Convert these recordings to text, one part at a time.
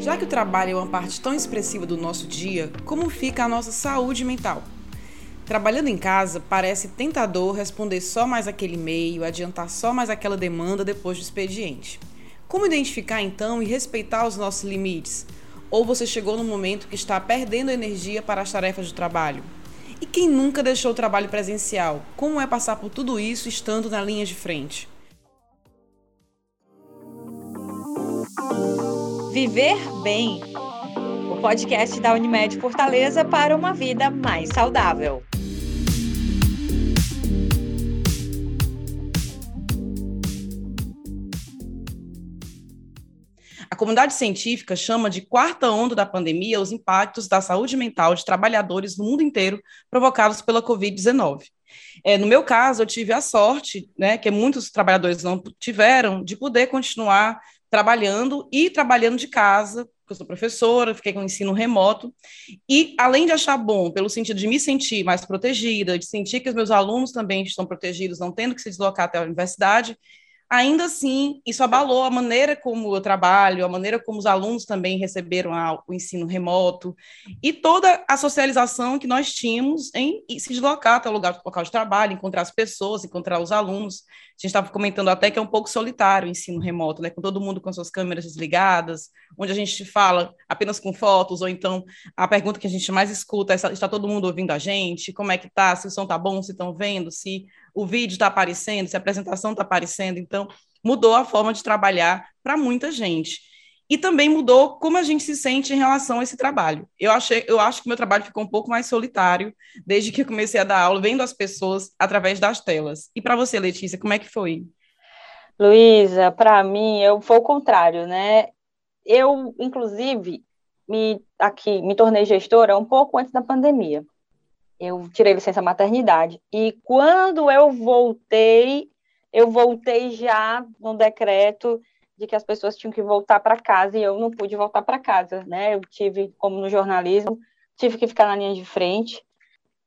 Já que o trabalho é uma parte tão expressiva do nosso dia, como fica a nossa saúde mental? Trabalhando em casa, parece tentador responder só mais aquele e-mail, adiantar só mais aquela demanda depois do expediente. Como identificar então e respeitar os nossos limites? Ou você chegou no momento que está perdendo energia para as tarefas do trabalho? E quem nunca deixou o trabalho presencial? Como é passar por tudo isso estando na linha de frente? Viver Bem o podcast da Unimed Fortaleza para uma vida mais saudável. A comunidade científica chama de quarta onda da pandemia os impactos da saúde mental de trabalhadores no mundo inteiro provocados pela Covid-19. É, no meu caso, eu tive a sorte, né, que muitos trabalhadores não tiveram, de poder continuar trabalhando e trabalhando de casa, porque eu sou professora, fiquei com ensino remoto, e além de achar bom, pelo sentido de me sentir mais protegida, de sentir que os meus alunos também estão protegidos, não tendo que se deslocar até a universidade, ainda assim, isso abalou a maneira como eu trabalho, a maneira como os alunos também receberam a, o ensino remoto e toda a socialização que nós tínhamos em se deslocar até o lugar, local de trabalho, encontrar as pessoas, encontrar os alunos. Gente estava comentando até que é um pouco solitário o ensino remoto, né, com todo mundo com suas câmeras desligadas, onde a gente fala apenas com fotos, ou então a pergunta que a gente mais escuta é: está todo mundo ouvindo a gente? Como é que tá? Se o som está bom, se estão vendo, se o vídeo está aparecendo, se a apresentação está aparecendo. Então, mudou a forma de trabalhar para muita gente. E também mudou como a gente se sente em relação a esse trabalho. Eu, achei, eu acho que meu trabalho ficou um pouco mais solitário desde que eu comecei a dar aula, vendo as pessoas através das telas. E para você, Letícia, como é que foi? Luísa, para mim, eu foi o contrário, né? Eu, inclusive, me aqui me tornei gestora um pouco antes da pandemia eu tirei licença maternidade. E quando eu voltei, eu voltei já no decreto de que as pessoas tinham que voltar para casa e eu não pude voltar para casa, né? Eu tive, como no jornalismo, tive que ficar na linha de frente.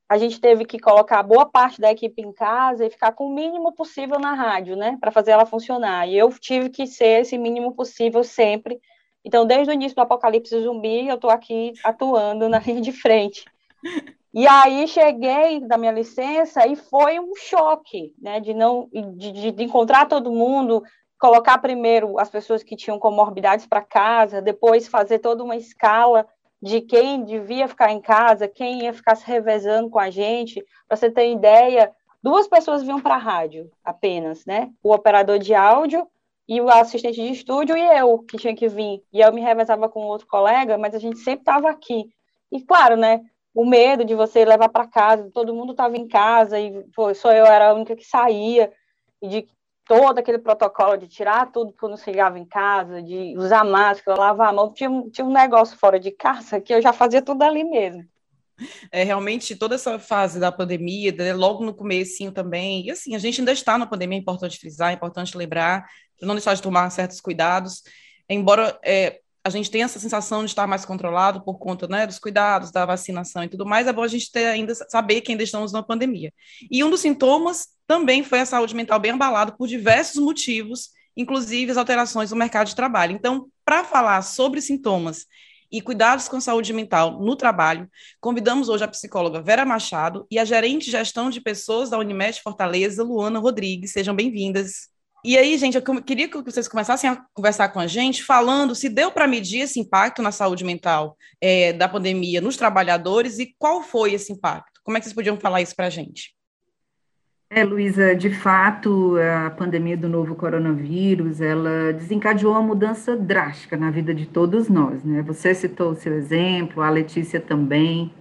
A gente teve que colocar boa parte da equipe em casa e ficar com o mínimo possível na rádio, né, para fazer ela funcionar. E eu tive que ser esse mínimo possível sempre. Então, desde o início do Apocalipse Zumbi, eu estou aqui atuando na linha de frente. E aí cheguei da minha licença e foi um choque, né, de não de, de encontrar todo mundo, colocar primeiro as pessoas que tinham comorbidades para casa, depois fazer toda uma escala de quem devia ficar em casa, quem ia ficar se revezando com a gente. Para você ter ideia, duas pessoas vinham para a rádio apenas, né? O operador de áudio e o assistente de estúdio e eu que tinha que vir. E eu me revezava com outro colega, mas a gente sempre estava aqui. E claro, né? o medo de você levar para casa, todo mundo estava em casa e pô, só eu era a única que saía, e de todo aquele protocolo de tirar tudo quando chegava em casa, de usar máscara, lavar a mão, tinha, tinha um negócio fora de casa que eu já fazia tudo ali mesmo. É, realmente, toda essa fase da pandemia, né, logo no começo também, e assim, a gente ainda está na pandemia, é importante frisar, é importante lembrar, não deixar de tomar certos cuidados, embora é, a gente tem essa sensação de estar mais controlado por conta né, dos cuidados, da vacinação e tudo mais, é bom a gente ter ainda saber que ainda estamos numa pandemia. E um dos sintomas também foi a saúde mental bem abalada por diversos motivos, inclusive as alterações no mercado de trabalho. Então, para falar sobre sintomas e cuidados com saúde mental no trabalho, convidamos hoje a psicóloga Vera Machado e a gerente de gestão de pessoas da Unimed Fortaleza, Luana Rodrigues. Sejam bem-vindas. E aí, gente, eu queria que vocês começassem a conversar com a gente, falando se deu para medir esse impacto na saúde mental é, da pandemia nos trabalhadores e qual foi esse impacto. Como é que vocês podiam falar isso para a gente? É, Luísa, de fato, a pandemia do novo coronavírus, ela desencadeou uma mudança drástica na vida de todos nós, né? Você citou o seu exemplo, a Letícia também,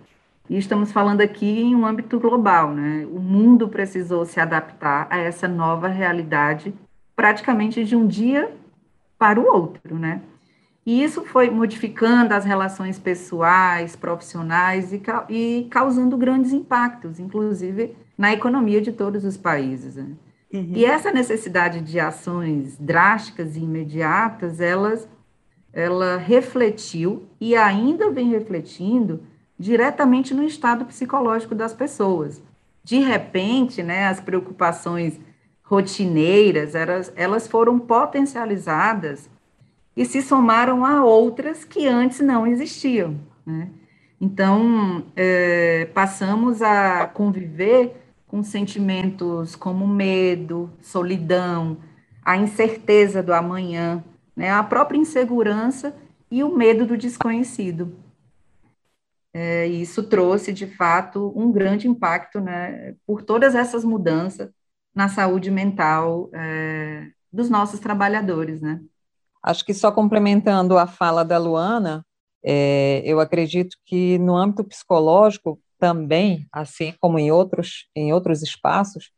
e estamos falando aqui em um âmbito global, né? O mundo precisou se adaptar a essa nova realidade praticamente de um dia para o outro, né? E isso foi modificando as relações pessoais, profissionais e, e causando grandes impactos, inclusive na economia de todos os países. Né? Uhum. E essa necessidade de ações drásticas e imediatas, elas, ela refletiu e ainda vem refletindo diretamente no estado psicológico das pessoas. De repente, né, as preocupações rotineiras, elas, elas foram potencializadas e se somaram a outras que antes não existiam. Né? Então, é, passamos a conviver com sentimentos como medo, solidão, a incerteza do amanhã, né, a própria insegurança e o medo do desconhecido. É, isso trouxe, de fato, um grande impacto né, por todas essas mudanças na saúde mental é, dos nossos trabalhadores. Né? Acho que só complementando a fala da Luana, é, eu acredito que no âmbito psicológico também, assim como em outros, em outros espaços,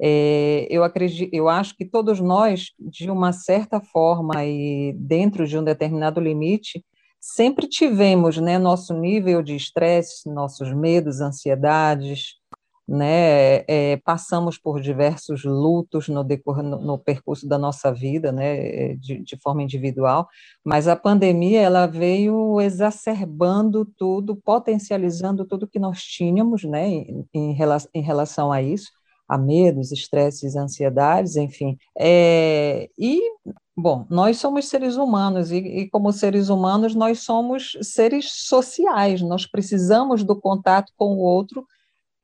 é, eu acredito, eu acho que todos nós, de uma certa forma e dentro de um determinado limite, sempre tivemos, né, nosso nível de estresse, nossos medos, ansiedades, né, é, passamos por diversos lutos no, decor, no, no, percurso da nossa vida, né, de, de, forma individual, mas a pandemia ela veio exacerbando tudo, potencializando tudo que nós tínhamos, né, em, em, em relação a isso, a medos, estresses, ansiedades, enfim. É, e, bom, nós somos seres humanos, e, e, como seres humanos, nós somos seres sociais, nós precisamos do contato com o outro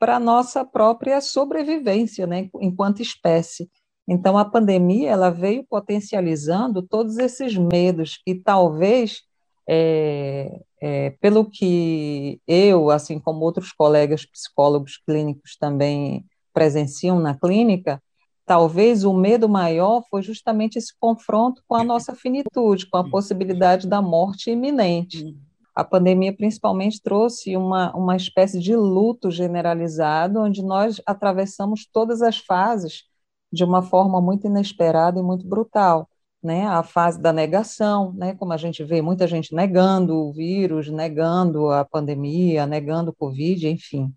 para a nossa própria sobrevivência, né, enquanto espécie. Então, a pandemia, ela veio potencializando todos esses medos, e talvez, é, é, pelo que eu, assim como outros colegas psicólogos clínicos também presenciam na clínica, talvez o medo maior foi justamente esse confronto com a nossa finitude, com a possibilidade da morte iminente. A pandemia, principalmente, trouxe uma, uma espécie de luto generalizado, onde nós atravessamos todas as fases de uma forma muito inesperada e muito brutal. Né, a fase da negação, né, como a gente vê muita gente negando o vírus, negando a pandemia, negando o Covid, enfim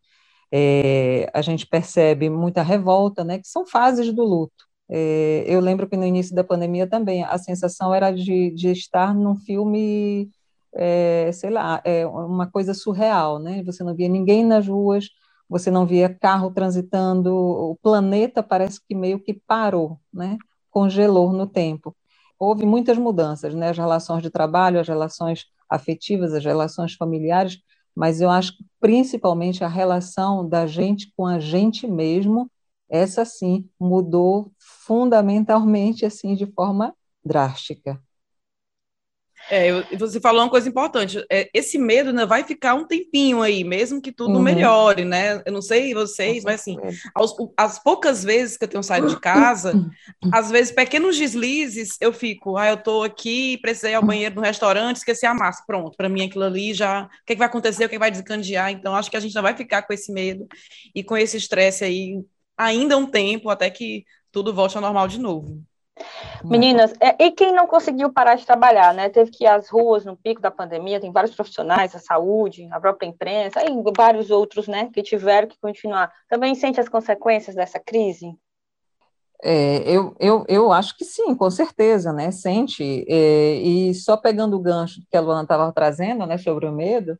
é, a gente percebe muita revolta, né, que são fases do luto. É, eu lembro que no início da pandemia também a sensação era de, de estar num filme, é, sei lá, é uma coisa surreal, né? Você não via ninguém nas ruas, você não via carro transitando, o planeta parece que meio que parou, né? Congelou no tempo. Houve muitas mudanças, né? As relações de trabalho, as relações afetivas, as relações familiares mas eu acho que principalmente a relação da gente com a gente mesmo, essa sim mudou fundamentalmente assim de forma drástica. É, você falou uma coisa importante. É, esse medo né, vai ficar um tempinho aí, mesmo que tudo uhum. melhore, né? Eu não sei vocês, mas assim, aos, as poucas vezes que eu tenho saído de casa, às vezes pequenos deslizes, eu fico, ah, eu tô aqui, precisei ir ao banheiro no restaurante, esqueci a massa, pronto. Para mim aquilo ali já, o que, é que vai acontecer, o que, é que vai descandear? Então acho que a gente não vai ficar com esse medo e com esse estresse aí ainda um tempo até que tudo volte ao normal de novo. Meninas, é, e quem não conseguiu parar de trabalhar, né? Teve que ir às ruas no pico da pandemia, tem vários profissionais, a saúde, a própria imprensa, e vários outros, né, que tiveram que continuar. Também sente as consequências dessa crise? É, eu, eu, eu acho que sim, com certeza, né? Sente. É, e só pegando o gancho que a Luana estava trazendo, né, sobre o medo,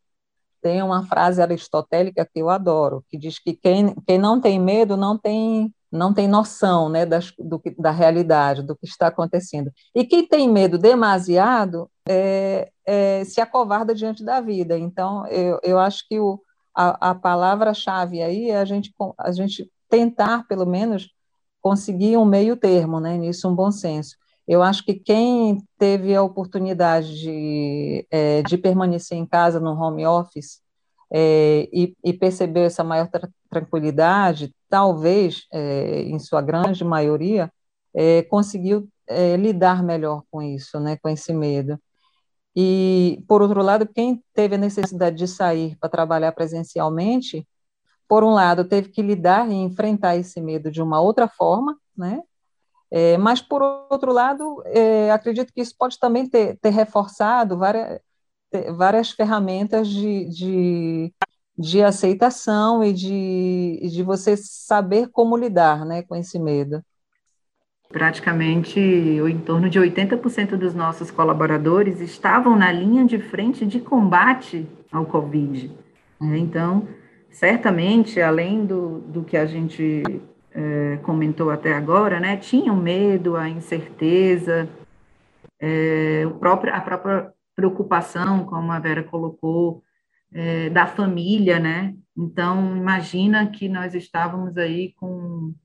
tem uma frase aristotélica que eu adoro, que diz que quem, quem não tem medo não tem não tem noção né, das, do, da realidade, do que está acontecendo. E quem tem medo demasiado é, é, se acovarda diante da vida. Então, eu, eu acho que o, a, a palavra-chave aí é a gente, a gente tentar, pelo menos, conseguir um meio termo, né, nisso, um bom senso. Eu acho que quem teve a oportunidade de, é, de permanecer em casa no home office é, e, e, percebeu essa maior tra tranquilidade, talvez, é, em sua grande maioria, é, conseguiu é, lidar melhor com isso, né, com esse medo. E, por outro lado, quem teve a necessidade de sair para trabalhar presencialmente, por um lado, teve que lidar e enfrentar esse medo de uma outra forma, né? É, mas, por outro lado, é, acredito que isso pode também ter, ter reforçado várias, várias ferramentas de, de de aceitação e de, de você saber como lidar né, com esse medo. Praticamente em torno de 80% dos nossos colaboradores estavam na linha de frente de combate ao Covid. Né? Então, certamente, além do, do que a gente é, comentou até agora, né, tinham medo, a incerteza, é, o próprio, a própria preocupação, como a Vera colocou, é, da família, né? Então, imagina que nós estávamos aí com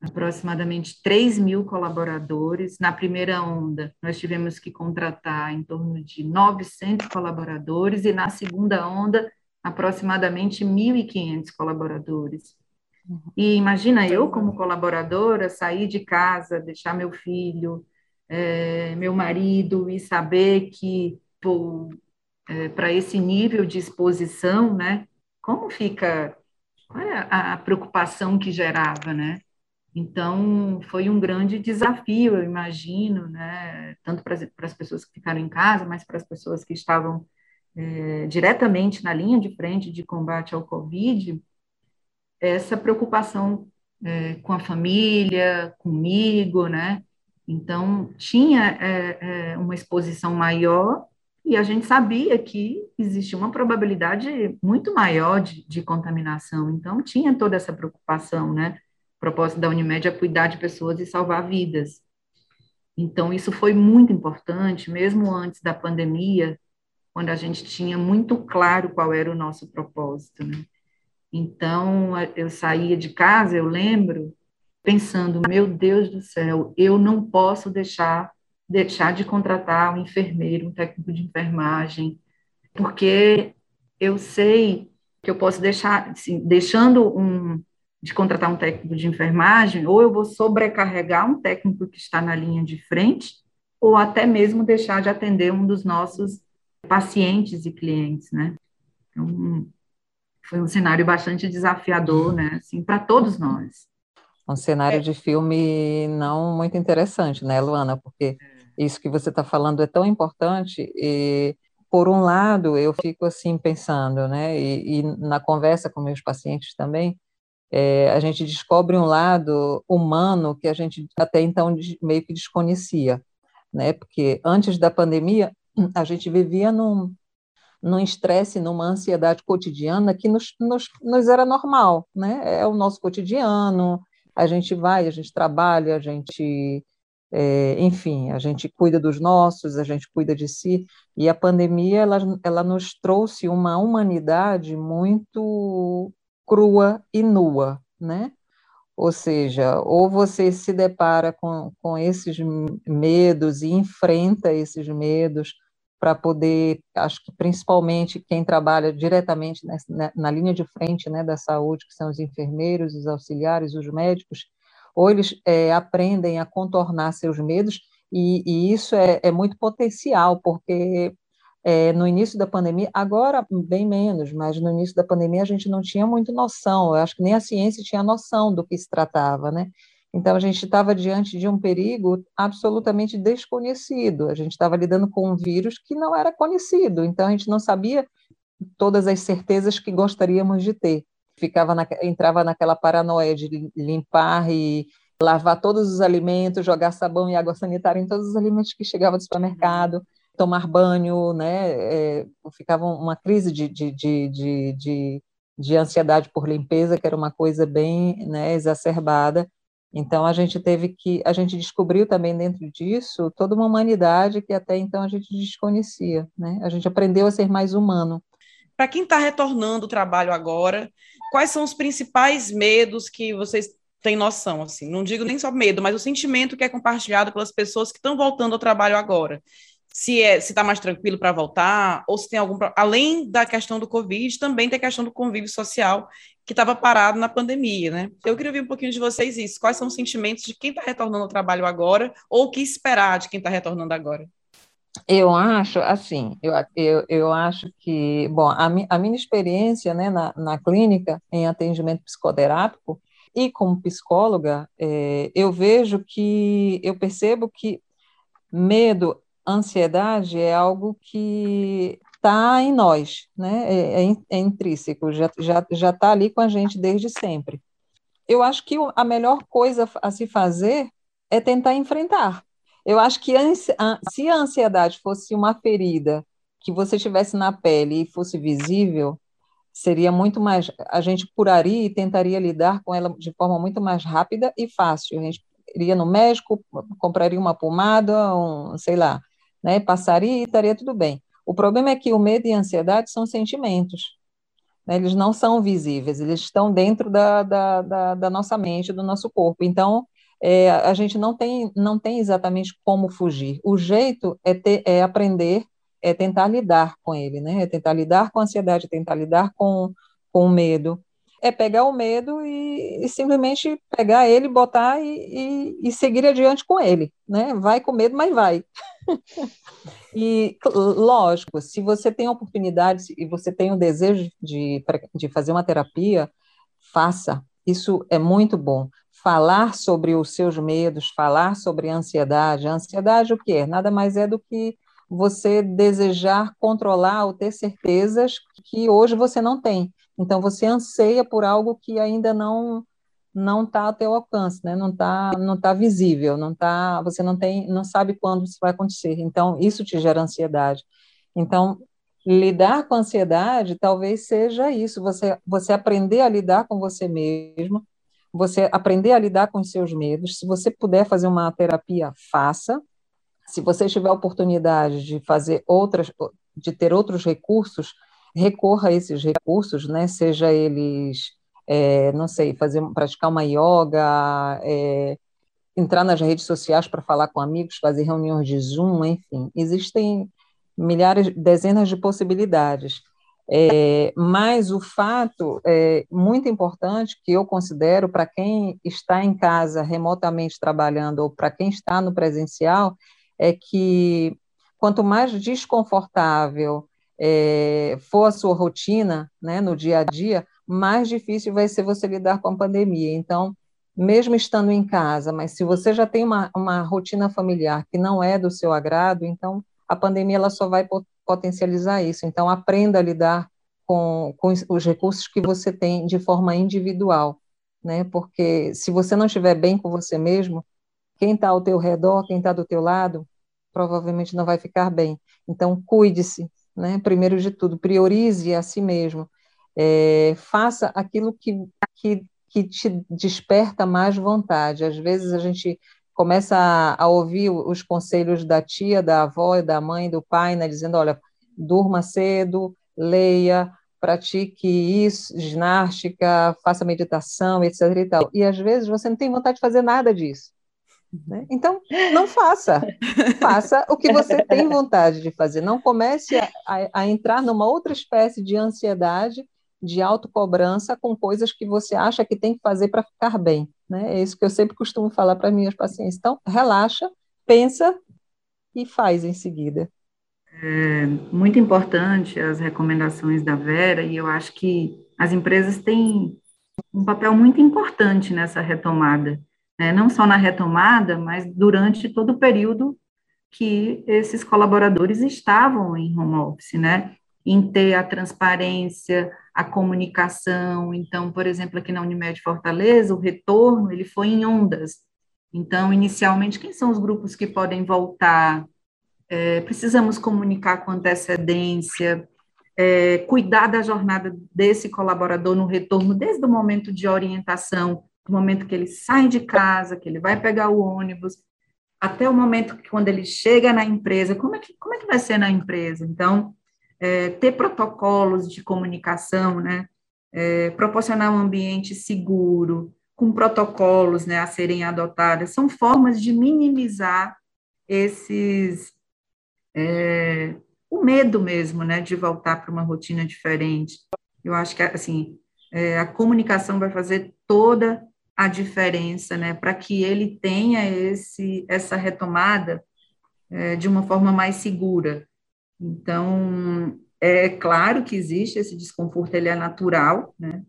aproximadamente 3 mil colaboradores. Na primeira onda, nós tivemos que contratar em torno de 900 colaboradores, e na segunda onda, aproximadamente 1.500 colaboradores. E imagina eu, como colaboradora, sair de casa, deixar meu filho, é, meu marido, e saber que é, para esse nível de exposição, né? Como fica é a, a preocupação que gerava, né? Então, foi um grande desafio, eu imagino, né? Tanto para as pessoas que ficaram em casa, mas para as pessoas que estavam é, diretamente na linha de frente de combate ao Covid, essa preocupação é, com a família, comigo, né? Então, tinha é, é uma exposição maior e a gente sabia que existia uma probabilidade muito maior de, de contaminação, então tinha toda essa preocupação, né? O propósito da Unimed é cuidar de pessoas e salvar vidas. Então, isso foi muito importante, mesmo antes da pandemia, quando a gente tinha muito claro qual era o nosso propósito, né? Então, eu saía de casa, eu lembro, pensando, meu Deus do céu, eu não posso deixar deixar de contratar um enfermeiro, um técnico de enfermagem, porque eu sei que eu posso deixar, assim, deixando um, de contratar um técnico de enfermagem, ou eu vou sobrecarregar um técnico que está na linha de frente, ou até mesmo deixar de atender um dos nossos pacientes e clientes, né? Então, foi um cenário bastante desafiador, né, assim, para todos nós. Um cenário é. de filme não muito interessante, né, Luana? Porque é isso que você está falando é tão importante e por um lado eu fico assim pensando, né, e, e na conversa com meus pacientes também, é, a gente descobre um lado humano que a gente até então meio que desconhecia, né, porque antes da pandemia a gente vivia num num estresse, numa ansiedade cotidiana que nos, nos, nos era normal, né? É o nosso cotidiano, a gente vai, a gente trabalha, a gente é, enfim, a gente cuida dos nossos, a gente cuida de si, e a pandemia ela, ela nos trouxe uma humanidade muito crua e nua, né? Ou seja, ou você se depara com, com esses medos e enfrenta esses medos para poder, acho que principalmente quem trabalha diretamente nessa, na, na linha de frente né, da saúde, que são os enfermeiros, os auxiliares, os médicos, ou eles é, aprendem a contornar seus medos, e, e isso é, é, muito potencial, porque é, no início da pandemia, agora bem menos, mas no início da pandemia a gente não tinha muito noção, eu acho que nem a ciência tinha noção do que se tratava, né? Então a gente estava diante de um perigo absolutamente desconhecido, a gente estava lidando com um vírus que não era conhecido, então a gente não sabia todas as certezas que gostaríamos de ter ficava na, entrava naquela paranoia de limpar e lavar todos os alimentos, jogar sabão e água sanitária em todos os alimentos que chegavam do supermercado, tomar banho, né? É, ficava uma crise de, de, de, de, de, de ansiedade por limpeza, que era uma coisa bem né, exacerbada. Então a gente teve que, a gente descobriu também dentro disso toda uma humanidade que até então a gente desconhecia, né? A gente aprendeu a ser mais humano. Para quem está retornando o trabalho agora, quais são os principais medos que vocês têm noção? Assim, não digo nem só medo, mas o sentimento que é compartilhado pelas pessoas que estão voltando ao trabalho agora. Se é, está mais tranquilo para voltar, ou se tem algum. Além da questão do Covid, também tem a questão do convívio social que estava parado na pandemia, né? Eu queria ouvir um pouquinho de vocês isso. Quais são os sentimentos de quem está retornando ao trabalho agora, ou o que esperar de quem está retornando agora? Eu acho, assim, eu, eu, eu acho que, bom, a, mi, a minha experiência né, na, na clínica em atendimento psicoterápico e como psicóloga, é, eu vejo que, eu percebo que medo, ansiedade é algo que está em nós, né? É, é, é intrínseco, já está já, já tá ali com a gente desde sempre. Eu acho que a melhor coisa a se fazer é tentar enfrentar, eu acho que se a ansiedade fosse uma ferida que você tivesse na pele e fosse visível, seria muito mais, a gente curaria e tentaria lidar com ela de forma muito mais rápida e fácil. A gente iria no médico, compraria uma pomada, um, sei lá, né, passaria e estaria tudo bem. O problema é que o medo e a ansiedade são sentimentos, né, eles não são visíveis, eles estão dentro da, da, da, da nossa mente, do nosso corpo. Então, é, a gente não tem, não tem exatamente como fugir. O jeito é, ter, é aprender, é tentar lidar com ele, né? É tentar lidar com a ansiedade, tentar lidar com, com o medo. É pegar o medo e, e simplesmente pegar ele, botar e, e, e, seguir adiante com ele, né? Vai com medo, mas vai. e, lógico, se você tem a oportunidade e você tem o desejo de, de fazer uma terapia, faça. Isso é muito bom falar sobre os seus medos, falar sobre a ansiedade. A ansiedade o que é? Nada mais é do que você desejar controlar ou ter certezas que hoje você não tem. Então você anseia por algo que ainda não não está ao teu alcance, né? Não está não tá visível, não tá, você não tem, não sabe quando isso vai acontecer. Então isso te gera ansiedade. Então lidar com a ansiedade talvez seja isso, você você aprender a lidar com você mesmo, você aprender a lidar com os seus medos. Se você puder fazer uma terapia, faça. Se você tiver a oportunidade de fazer outras, de ter outros recursos, recorra a esses recursos, né? Seja eles, é, não sei, fazer, praticar uma yoga, é, entrar nas redes sociais para falar com amigos, fazer reuniões de Zoom, enfim, existem milhares, dezenas de possibilidades. É, mas o fato é, muito importante que eu considero para quem está em casa remotamente trabalhando ou para quem está no presencial é que quanto mais desconfortável é, for a sua rotina né, no dia a dia, mais difícil vai ser você lidar com a pandemia. Então, mesmo estando em casa, mas se você já tem uma, uma rotina familiar que não é do seu agrado, então a pandemia ela só vai potencializar isso. Então, aprenda a lidar com, com os recursos que você tem de forma individual, né? Porque se você não estiver bem com você mesmo, quem está ao teu redor, quem está do teu lado, provavelmente não vai ficar bem. Então, cuide-se, né? Primeiro de tudo, priorize a si mesmo. É, faça aquilo que, que, que te desperta mais vontade. Às vezes a gente começa a, a, ouvir os conselhos da tia, da avó, da mãe, do pai, né, dizendo, olha, durma cedo, leia, pratique isso, ginástica, faça meditação, etc. E, tal. e às vezes você não tem vontade de fazer nada disso. Né? Então, não faça. faça o que você tem vontade de fazer. Não comece a, a, a entrar numa outra espécie de ansiedade, de autocobrança com coisas que você acha que tem que fazer para ficar bem. Né? É isso que eu sempre costumo falar para minhas pacientes. Então, relaxa, pensa e faz em seguida. É muito importante as recomendações da Vera, e eu acho que as empresas têm um papel muito importante nessa retomada, né? não só na retomada, mas durante todo o período que esses colaboradores estavam em home office, né? Em ter a transparência, a comunicação. Então, por exemplo, aqui na Unimed Fortaleza, o retorno ele foi em ondas. Então, inicialmente, quem são os grupos que podem voltar? É, precisamos comunicar com antecedência, é, cuidar da jornada desse colaborador no retorno, desde o momento de orientação, do momento que ele sai de casa, que ele vai pegar o ônibus, até o momento que quando ele chega na empresa, como é que, como é que vai ser na empresa? Então, é, ter protocolos de comunicação, né? É, proporcionar um ambiente seguro, com protocolos né, a serem adotados, são formas de minimizar esses é, o medo mesmo, né, de voltar para uma rotina diferente. Eu acho que, assim, é, a comunicação vai fazer toda a diferença, né, para que ele tenha esse, essa retomada é, de uma forma mais segura. Então, é claro que existe esse desconforto, ele é natural, né,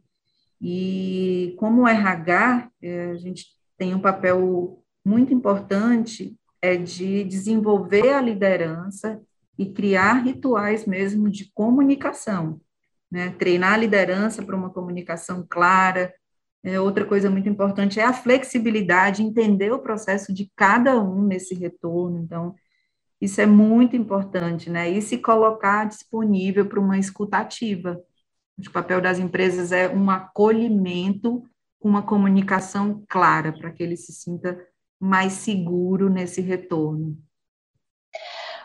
e como RH, é, a gente tem um papel muito importante é de desenvolver a liderança e criar rituais mesmo de comunicação, né? Treinar a liderança para uma comunicação clara. É, outra coisa muito importante é a flexibilidade, entender o processo de cada um nesse retorno. Então, isso é muito importante, né? E se colocar disponível para uma escutativa, O papel das empresas é um acolhimento com uma comunicação clara para que ele se sinta mais seguro nesse retorno.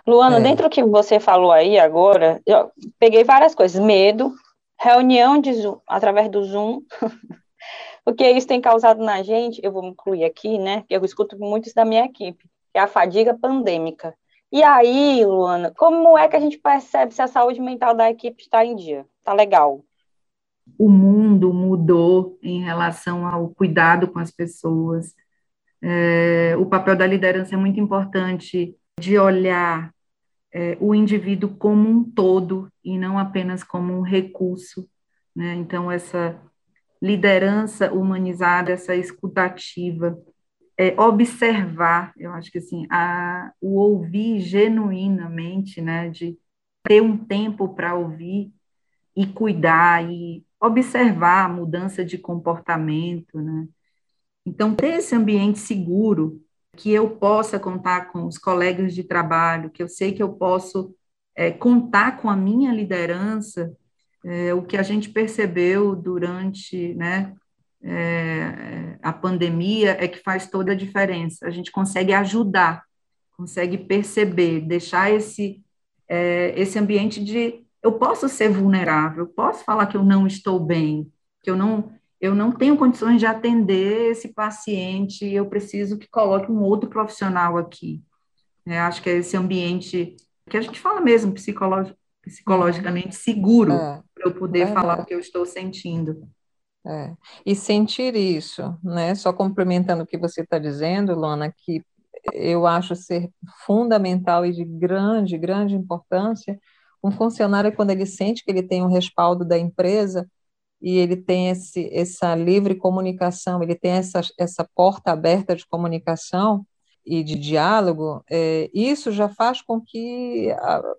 Luana, é. dentro do que você falou aí agora, eu peguei várias coisas, medo, reunião de Zoom, através do Zoom, porque isso tem causado na gente, eu vou incluir aqui, né, eu escuto muito isso da minha equipe, que é a fadiga pandêmica. E aí, Luana, como é que a gente percebe se a saúde mental da equipe está em dia? Está legal? O mundo mudou em relação ao cuidado com as pessoas. É, o papel da liderança é muito importante de olhar é, o indivíduo como um todo e não apenas como um recurso. Né? Então, essa liderança humanizada, essa escutativa, é, observar, eu acho que assim, a, o ouvir genuinamente, né, de ter um tempo para ouvir e cuidar e observar a mudança de comportamento, né? Então, ter esse ambiente seguro, que eu possa contar com os colegas de trabalho, que eu sei que eu posso é, contar com a minha liderança, é, o que a gente percebeu durante, né, é, a pandemia é que faz toda a diferença. A gente consegue ajudar, consegue perceber, deixar esse, é, esse ambiente de eu posso ser vulnerável, posso falar que eu não estou bem, que eu não eu não tenho condições de atender esse paciente, eu preciso que coloque um outro profissional aqui. É, acho que é esse ambiente que a gente fala mesmo psicolog, psicologicamente seguro é, para eu poder é falar o que eu estou sentindo. É. E sentir isso, né? Só complementando o que você está dizendo, Lona, que eu acho ser fundamental e de grande, grande importância, um funcionário, quando ele sente que ele tem um respaldo da empresa e ele tem esse, essa livre comunicação, ele tem essa, essa porta aberta de comunicação e de diálogo, é, isso já faz com que,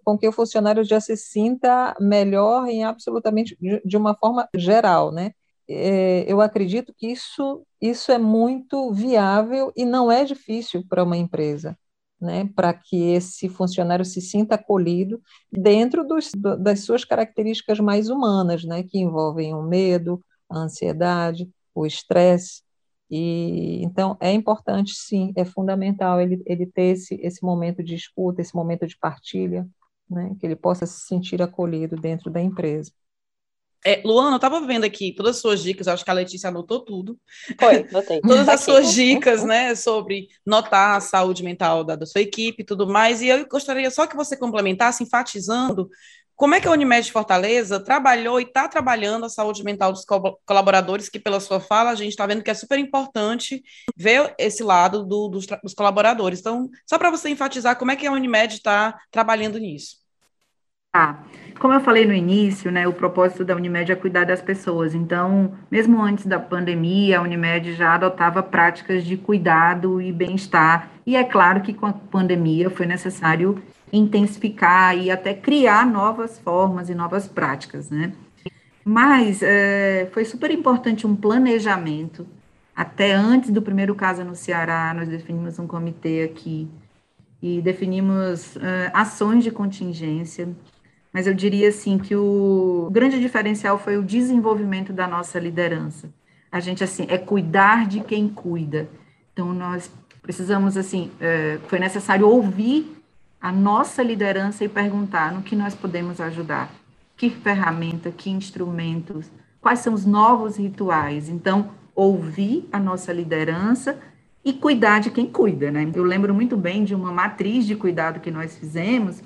com que o funcionário já se sinta melhor em absolutamente de, de uma forma geral, né? É, eu acredito que isso, isso é muito viável e não é difícil para uma empresa, né, para que esse funcionário se sinta acolhido dentro dos, das suas características mais humanas, né, que envolvem o medo, a ansiedade, o estresse. E então é importante, sim, é fundamental ele, ele ter esse, esse momento de escuta, esse momento de partilha, né, que ele possa se sentir acolhido dentro da empresa. É, Luana, eu estava vendo aqui todas as suas dicas, acho que a Letícia anotou tudo. Foi, notei. todas as suas dicas, né, sobre notar a saúde mental da, da sua equipe e tudo mais, e eu gostaria só que você complementasse, enfatizando como é que a Unimed Fortaleza trabalhou e está trabalhando a saúde mental dos co colaboradores, que pela sua fala a gente está vendo que é super importante ver esse lado do, dos, dos colaboradores. Então, só para você enfatizar como é que a Unimed está trabalhando nisso. Como eu falei no início, né, o propósito da Unimed é cuidar das pessoas. Então, mesmo antes da pandemia, a Unimed já adotava práticas de cuidado e bem-estar. E é claro que com a pandemia foi necessário intensificar e até criar novas formas e novas práticas, né? Mas é, foi super importante um planejamento. Até antes do primeiro caso no Ceará, nós definimos um comitê aqui e definimos uh, ações de contingência mas eu diria assim que o grande diferencial foi o desenvolvimento da nossa liderança. A gente assim é cuidar de quem cuida. Então nós precisamos assim, é, foi necessário ouvir a nossa liderança e perguntar no que nós podemos ajudar, que ferramenta, que instrumentos, quais são os novos rituais. Então ouvir a nossa liderança e cuidar de quem cuida, né? Eu lembro muito bem de uma matriz de cuidado que nós fizemos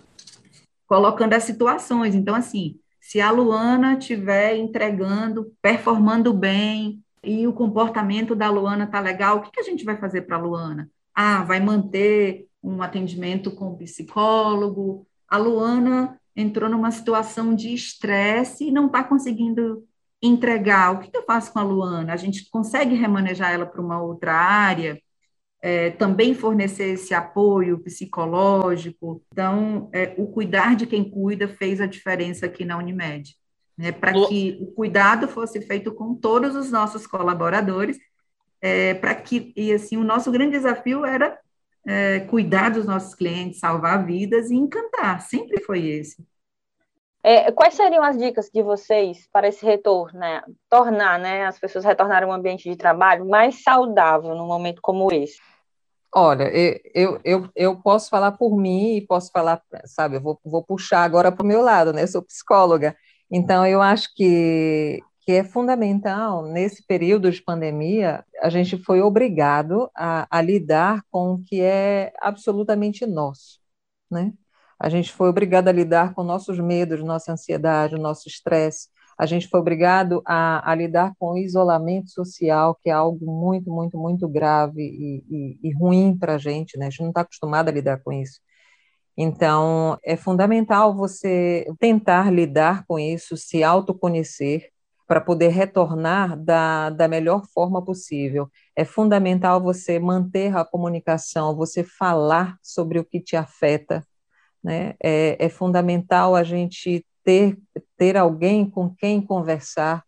colocando as situações. Então, assim, se a Luana estiver entregando, performando bem, e o comportamento da Luana tá legal, o que, que a gente vai fazer para a Luana? Ah, vai manter um atendimento com o psicólogo. A Luana entrou numa situação de estresse e não está conseguindo entregar. O que, que eu faço com a Luana? A gente consegue remanejar ela para uma outra área? É, também fornecer esse apoio psicológico. Então, é, o cuidar de quem cuida fez a diferença aqui na Unimed, né, para que o cuidado fosse feito com todos os nossos colaboradores, é, para que, e assim, o nosso grande desafio era é, cuidar dos nossos clientes, salvar vidas e encantar, sempre foi esse. É, quais seriam as dicas de vocês para esse retorno, né? Tornar né, as pessoas retornarem um ambiente de trabalho mais saudável num momento como esse? Olha, eu, eu, eu posso falar por mim e posso falar, sabe, eu vou, vou puxar agora para o meu lado, né? Eu sou psicóloga, então eu acho que, que é fundamental, nesse período de pandemia, a gente foi obrigado a, a lidar com o que é absolutamente nosso, né? A gente foi obrigado a lidar com nossos medos, nossa ansiedade, nosso estresse. A gente foi obrigado a, a, lidar com o isolamento social, que é algo muito, muito, muito grave e, e, e ruim para a gente, né? A gente não está acostumado a lidar com isso. Então, é fundamental você tentar lidar com isso, se autoconhecer, para poder retornar da, da melhor forma possível. É fundamental você manter a comunicação, você falar sobre o que te afeta, né? É, é fundamental a gente ter, ter alguém com quem conversar,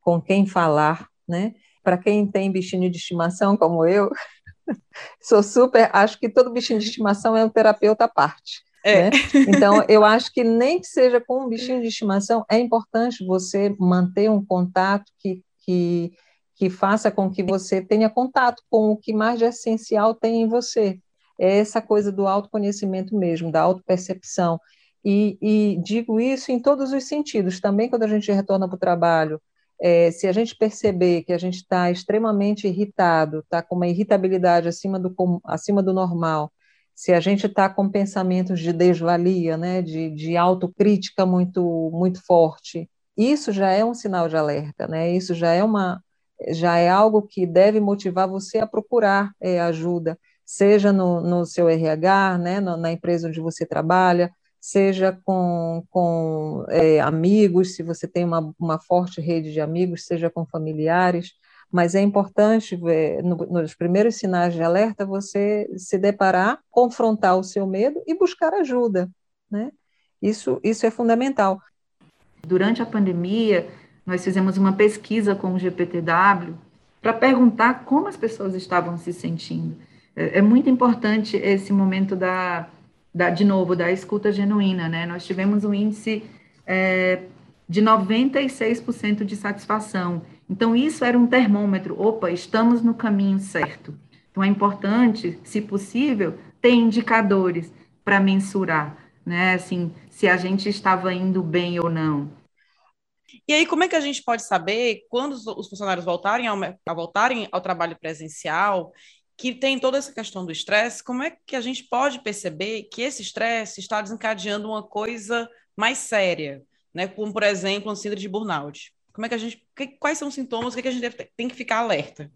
com quem falar, né? Para quem tem bichinho de estimação como eu, sou super, acho que todo bichinho de estimação é um terapeuta à parte. É. Né? Então, eu acho que nem que seja com um bichinho de estimação, é importante você manter um contato que, que, que faça com que você tenha contato com o que mais de essencial tem em você é essa coisa do autoconhecimento mesmo, da autopercepção. E, e digo isso em todos os sentidos, também quando a gente retorna para o trabalho, é, se a gente perceber que a gente está extremamente irritado, está com uma irritabilidade acima do, acima do normal, se a gente está com pensamentos de desvalia, né, de, de autocrítica muito, muito forte, isso já é um sinal de alerta, né? Isso já é uma, já é algo que deve motivar você a procurar é, ajuda seja no, no seu RH, né, na empresa onde você trabalha, seja com, com é, amigos, se você tem uma, uma forte rede de amigos, seja com familiares, mas é importante, ver, no, nos primeiros sinais de alerta, você se deparar, confrontar o seu medo e buscar ajuda, né? Isso, isso é fundamental. Durante a pandemia, nós fizemos uma pesquisa com o GPTW para perguntar como as pessoas estavam se sentindo. É, é, muito importante esse momento da, da, de novo, da escuta genuína, né? Nós tivemos um índice é, de 96% de satisfação. Então, isso era um termômetro. Opa, estamos no caminho certo. Então, é importante, se possível, ter indicadores para mensurar, né? Assim, se a gente estava indo bem ou não. E aí, como é que a gente pode saber quando os funcionários voltarem ao, voltarem ao trabalho presencial que tem toda essa questão do estresse, como é que a gente pode perceber que esse estresse está desencadeando uma coisa mais séria, né? Como, por exemplo, um síndrome de burnout. Como é que a gente, quais são os sintomas, o que, que a gente deve, tem que ficar alerta?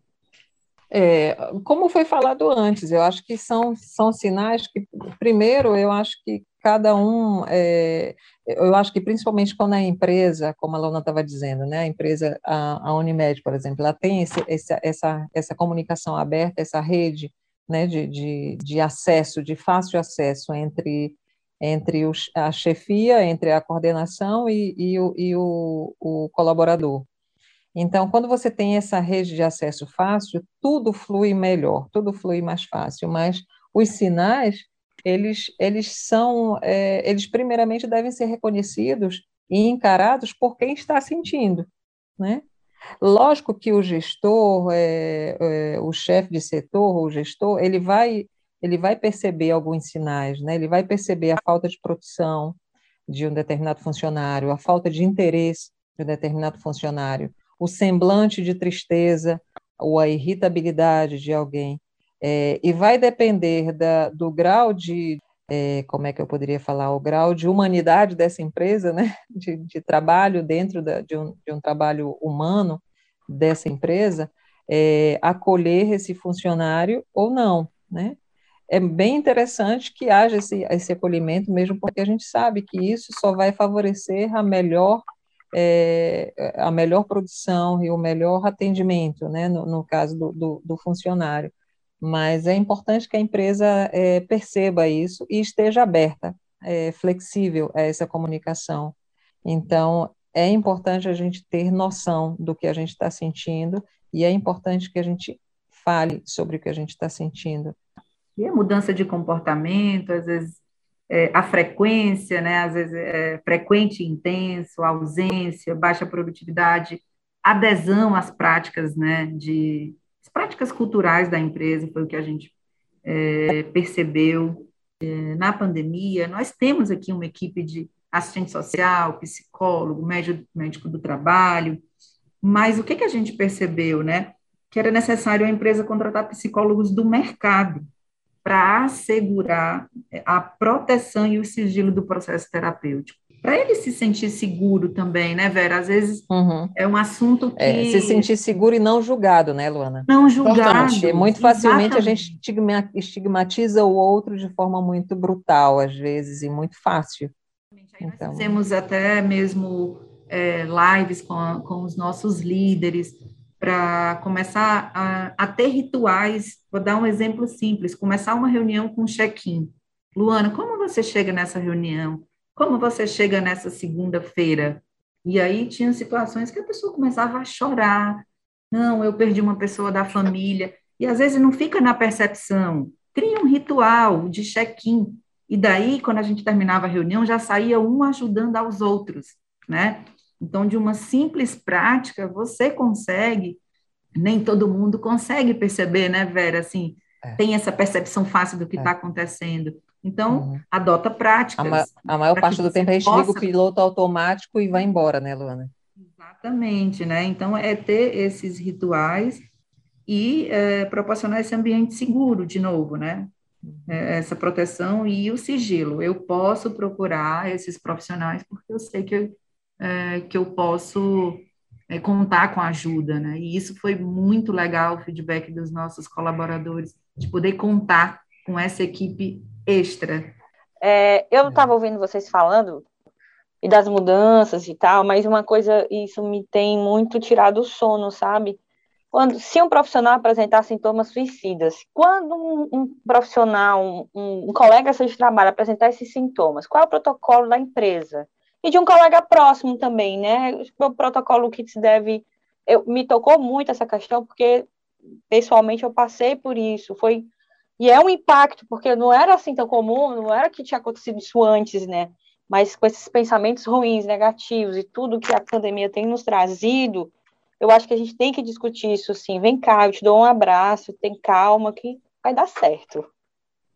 É, como foi falado antes, eu acho que são, são sinais que, primeiro, eu acho que cada um, é, eu acho que principalmente quando a empresa, como a Lona estava dizendo, né, a empresa, a, a Unimed, por exemplo, ela tem esse, esse, essa, essa comunicação aberta, essa rede né, de, de, de acesso, de fácil acesso entre, entre os, a chefia, entre a coordenação e, e, o, e o, o colaborador. Então, quando você tem essa rede de acesso fácil, tudo flui melhor, tudo flui mais fácil, mas os sinais eles, eles são, é, eles primeiramente devem ser reconhecidos e encarados por quem está sentindo, né? Lógico que o gestor, é, é, o chefe de setor, o gestor, ele vai, ele vai perceber alguns sinais, né? Ele vai perceber a falta de produção de um determinado funcionário, a falta de interesse de um determinado funcionário, o semblante de tristeza ou a irritabilidade de alguém. É, e vai depender da, do grau de, é, como é que eu poderia falar, o grau de humanidade dessa empresa, né, de, de trabalho dentro da, de, um, de um trabalho humano dessa empresa, é, acolher esse funcionário ou não, né? É bem interessante que haja esse, esse acolhimento, mesmo porque a gente sabe que isso só vai favorecer a melhor é, a melhor produção e o melhor atendimento, né, no, no caso do, do, do funcionário mas é importante que a empresa é, perceba isso e esteja aberta, é, flexível a essa comunicação. Então, é importante a gente ter noção do que a gente está sentindo e é importante que a gente fale sobre o que a gente está sentindo. E a mudança de comportamento, às vezes é, a frequência, né, às vezes é, frequente e intenso, ausência, baixa produtividade, adesão às práticas, né, de as práticas culturais da empresa, foi o que a gente é, percebeu é, na pandemia. Nós temos aqui uma equipe de assistente social, psicólogo, médico, médico do trabalho, mas o que, que a gente percebeu, né? Que era necessário a empresa contratar psicólogos do mercado para assegurar a proteção e o sigilo do processo terapêutico. Para ele se sentir seguro também, né, Vera? Às vezes uhum. é um assunto que. É, se sentir seguro e não julgado, né, Luana? Não julgado. Muito facilmente Exatamente. a gente estigmatiza o outro de forma muito brutal, às vezes, e muito fácil. Aí nós então... fizemos até mesmo é, lives com, com os nossos líderes para começar a, a, ter rituais. Vou dar um exemplo simples: começar uma reunião com check-in. Luana, como você chega nessa reunião? Como você chega nessa segunda-feira? E aí tinha situações que a pessoa começava a chorar. Não, eu perdi uma pessoa da família. E às vezes não fica na percepção. Cria um ritual de check-in. E daí, quando a gente terminava a reunião, já saía um ajudando aos outros, né? Então, de uma simples prática, você consegue, nem todo mundo consegue perceber, né, Vera? Assim, é. tem essa percepção fácil do que está é. acontecendo. Então, uhum. adota práticas. A, ma a maior parte do tempo a gente possa... liga o piloto automático e vai embora, né, Luana? Exatamente, né? Então, é ter esses rituais e é, proporcionar esse ambiente seguro, de novo, né? É, essa proteção e o sigilo. Eu posso procurar esses profissionais porque eu sei que eu, é, que eu posso é, contar com a ajuda, né? E isso foi muito legal, o feedback dos nossos colaboradores, de poder contar com essa equipe extra. É, eu estava ouvindo vocês falando e das mudanças e tal, mas uma coisa, isso me tem muito tirado o sono, sabe? Quando, se um profissional apresentar sintomas suicidas, quando um, um profissional, um, um, colega seu de trabalho apresentar esses sintomas, qual é o protocolo da empresa? E de um colega próximo também, né? O protocolo que se deve. Eu, me tocou muito essa questão, porque pessoalmente eu passei por isso. Foi e é um impacto, porque não era assim tão comum, não era que tinha acontecido isso antes, né? Mas com esses pensamentos ruins, negativos e tudo que a pandemia tem nos trazido, eu acho que a gente tem que discutir isso sim. Vem cá, eu te dou um abraço, tem calma que vai dar certo.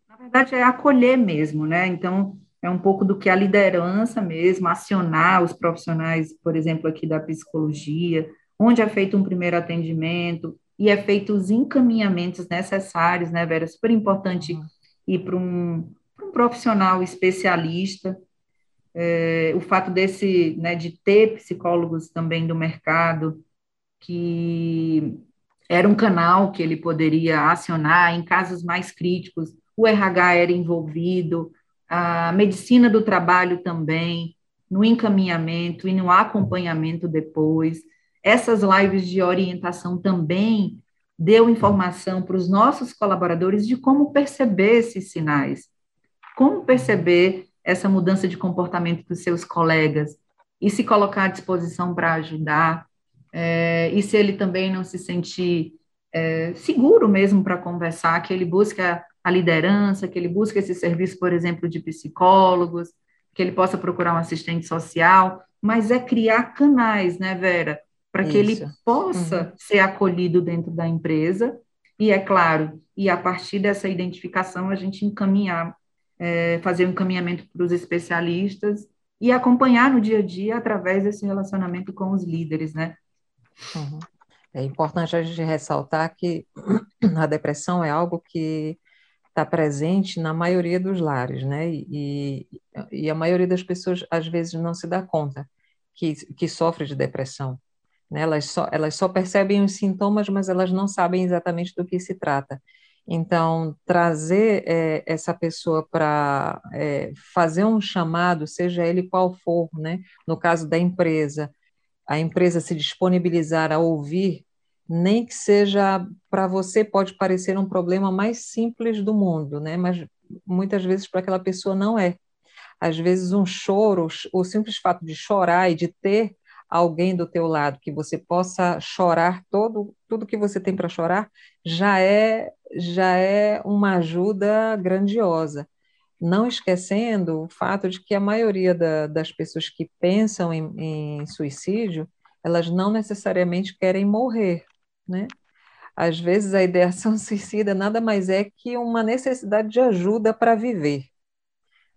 Na verdade, é acolher mesmo, né? Então, é um pouco do que a liderança mesmo, acionar os profissionais, por exemplo, aqui da psicologia, onde é feito um primeiro atendimento e é feito os encaminhamentos necessários, né, Vera? Super importante ir para um, um profissional especialista. É, o fato desse, né, de ter psicólogos também do mercado, que era um canal que ele poderia acionar em casos mais críticos, o RH era envolvido, a medicina do trabalho também, no encaminhamento e no acompanhamento depois. Essas lives de orientação também deu informação para os nossos colaboradores de como perceber esses sinais, como perceber essa mudança de comportamento dos seus colegas e se colocar à disposição para ajudar é, e se ele também não se sentir é, seguro mesmo para conversar, que ele busca a liderança, que ele busque esse serviço, por exemplo, de psicólogos, que ele possa procurar um assistente social, mas é criar canais, né, Vera, para que ele possa uhum. ser acolhido dentro da empresa e, é claro, e a partir dessa identificação a gente encaminhar, é, fazer um encaminhamento para os especialistas e acompanhar no dia a dia através desse relacionamento com os líderes, né? Uhum. É importante a gente ressaltar que a depressão é algo que está presente na maioria dos lares, né? E, e, a maioria das pessoas às vezes não se dá conta que, que sofre de depressão. Né? Elas, só, elas só percebem os sintomas, mas elas não sabem exatamente do que se trata. Então, trazer é, essa pessoa para é, fazer um chamado, seja ele qual for, né? no caso da empresa, a empresa se disponibilizar a ouvir, nem que seja para você pode parecer um problema mais simples do mundo, né? Mas muitas vezes para aquela pessoa não é. Às vezes um choro, o simples fato de chorar e de ter alguém do teu lado que você possa chorar todo tudo que você tem para chorar já é já é uma ajuda grandiosa não esquecendo o fato de que a maioria da, das pessoas que pensam em, em, suicídio, elas não necessariamente querem morrer, né? Às vezes a ideação suicida nada mais é que uma necessidade de ajuda para viver,